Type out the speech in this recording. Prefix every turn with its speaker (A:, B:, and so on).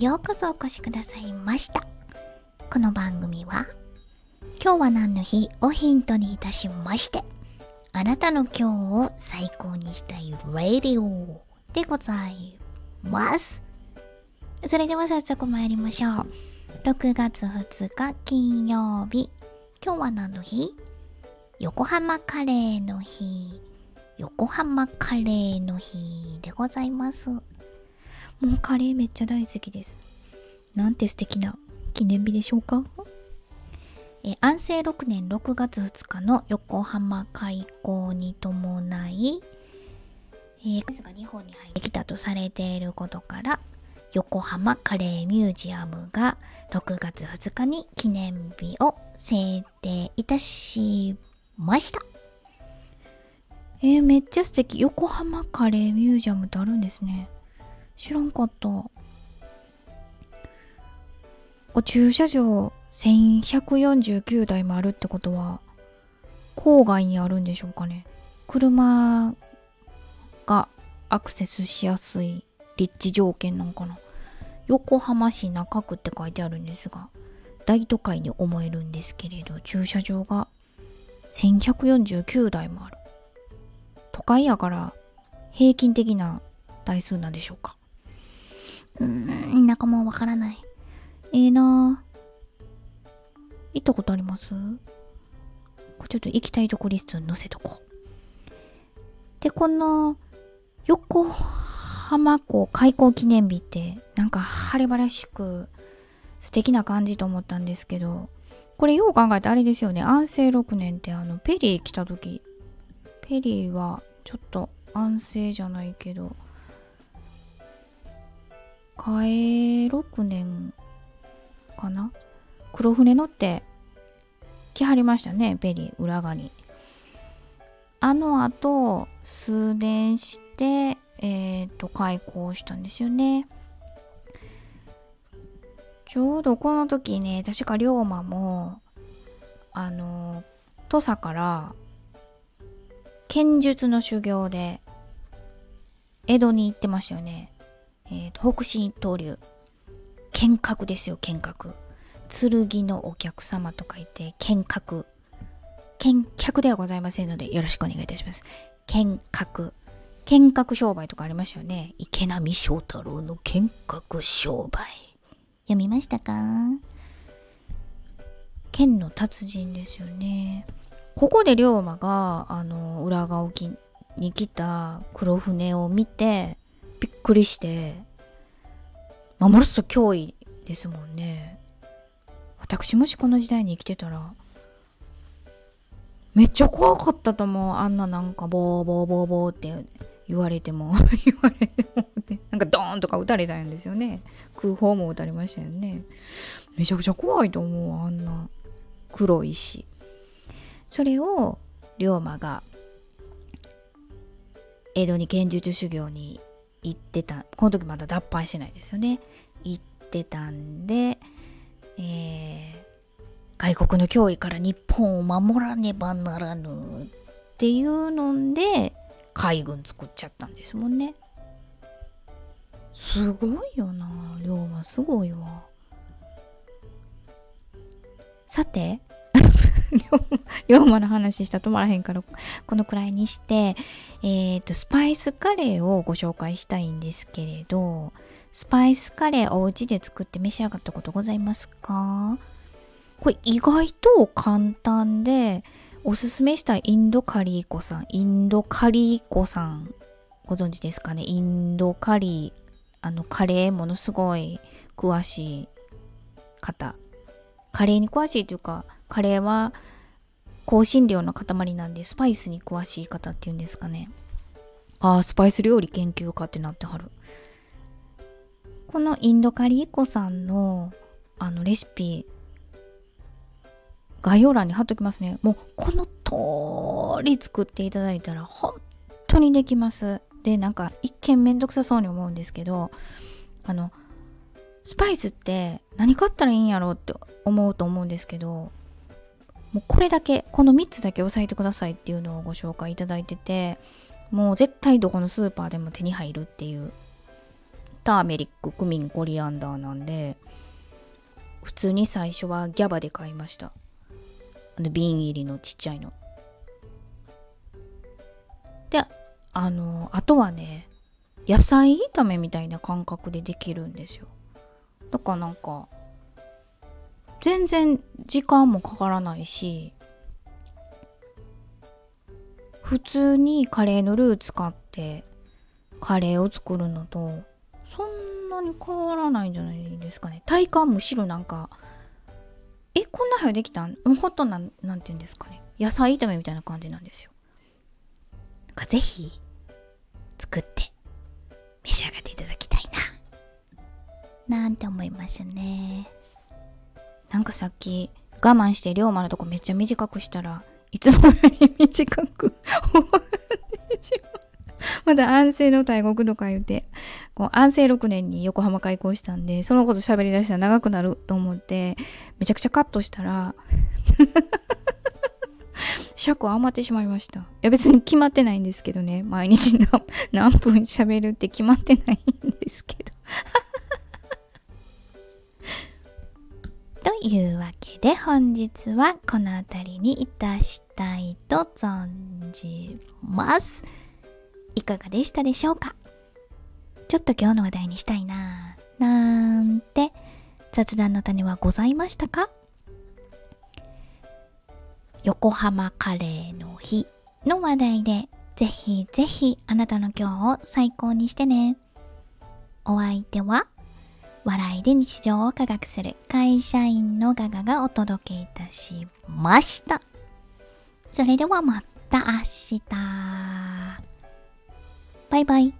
A: ようこそお越しくださいました。この番組は今日は何の日？をヒントにいたしましてあなたの今日を最高にしたいラディオでございます。それでは早速参りましょう。6月2日金曜日。今日は何の日？横浜カレーの日。横浜カレーの日でございます。もうカレーめっちゃ大好きですなんて素敵な記念日でしょうかえ安政6年6月2日の横浜開港に伴い、えー、が日本に入ってきたとされていることから横浜カレーミュージアムが6月2日に記念日を制定いたしました。えー、めっちゃ素敵。横浜カレーミュージアムってあるんですね。知らんかった。お駐車場1149台もあるってことは、郊外にあるんでしょうかね。車がアクセスしやすい立地条件なんかな。横浜市中区って書いてあるんですが、大都会に思えるんですけれど、駐車場が1149台もある。都会やから平均的な台数なんでしょうか。うーん、中もわからない。ええー、な行ったことあります？ちょっと行きたいとこリストに載せとこう。で、この横浜港開港記念日ってなんか晴れ晴れしく素敵な感じと思ったんですけど、これよう考えてあれですよね。安政6年ってあのペリー来た時、ペリーはちょっと安政じゃないけど、替え6年かな？黒船乗って来はりましたね、ペリー、裏側に。あの後、数年して、えっ、ー、と、開校したんですよね。ちょうどこの時ね、確か龍馬も、あの、土佐から剣術の修行で江戸に行ってましたよね。え、ー、と、北進東流。剣閣ですよ、剣閣。剣のお客様と書いて、剣閣。剣客ではございませんので、よろしくお願いいたします。剣閣。剣閣商売とかありましたよね。池波正太郎の剣閣商売。読みましたか？剣の達人ですよね。ここで龍馬があの裏側沖に来た黒船を見てびっくりしてまあ、ものすごく脅威ですもんね。私もしこの時代に生きてたらめっちゃ怖かったと思う。あんななんかボーボーボーボーって言われても 言われても、ね、なんかドーンとか撃たれたんですよね。空砲も撃たれましたよね。めちゃくちゃ怖いと思う。あんな黒い石。それを龍馬が江戸に剣術修行に行ってた。この時まだ脱藩しないですよね。行ってたんで、えー、外国の脅威から日本を守らねばならぬっていうので海軍作っちゃったんですもんね。すごいよな。龍馬すごいわ。さて 龍馬の話したら止まらへんからこのくらいにしてえっ、ー、とスパイスカレーをご紹介したいんですけれどスパイスカレーお家で作って召し上がったことございますか？これ意外と簡単でおすすめしたインドカリー粉さんインドカリー粉さんご存知ですかね？インドカリーあのカレーものすごい詳しい方。カレーに詳しいというかカレーは香辛料の塊なんでスパイスに詳しい方っていうんですかね。ああスパイス料理研究家ってなってはる。このインドカリーコさんのあのレシピ概要欄に貼っときますね。もうこの通り作っていただいたら本当にできます。でなんか一見めんどくさそうに思うんですけどあのスパイスって何買ったらいいんやろうって思うと思うんですけどもうこれだけこの3つだけ押さえてくださいっていうのをご紹介いただいててもう絶対どこのスーパーでも手に入るっていうターメリッククミンコリアンダーなんで普通に最初はギャバで買いました。あの瓶入りのちっちゃいの。であのあとはね野菜炒めみたいな感覚でできるんですよ。だからなんか全然時間もかからないし普通にカレーのルー使ってカレーを作るのとそんなに変わらないんじゃないですかね。体感むしろなんかえこんな早できたん？ほんとなんなんて言うんですかね。野菜炒めみたいな感じなんですよ。なんかぜひ作って召し上がっていただきたいな。なんて思いますね。なんかさっき我慢して龍馬のとこめっちゃ短くしたらいつもより短く終わってしまう。まだ安政の大国とか言うて、こう安政6年に横浜開港したんで、そのこと喋り出したら長くなると思って、めちゃくちゃカットしたら 尺余ってしまいました。いや別に決まってないんですけどね。毎日何分喋るって決まってないんですけどというわけで本日はこの辺りにいたしたいと存じます。いかがでしたでしょうか？ちょっと今日の話題にしたいななんて雑談の種はございましたか？横浜カレーの日の話題でぜひぜひあなたの今日を最高にしてね。お相手は笑いで日常を科学する会社員のガガがお届けいたしました。それではまた明日。バイバイ。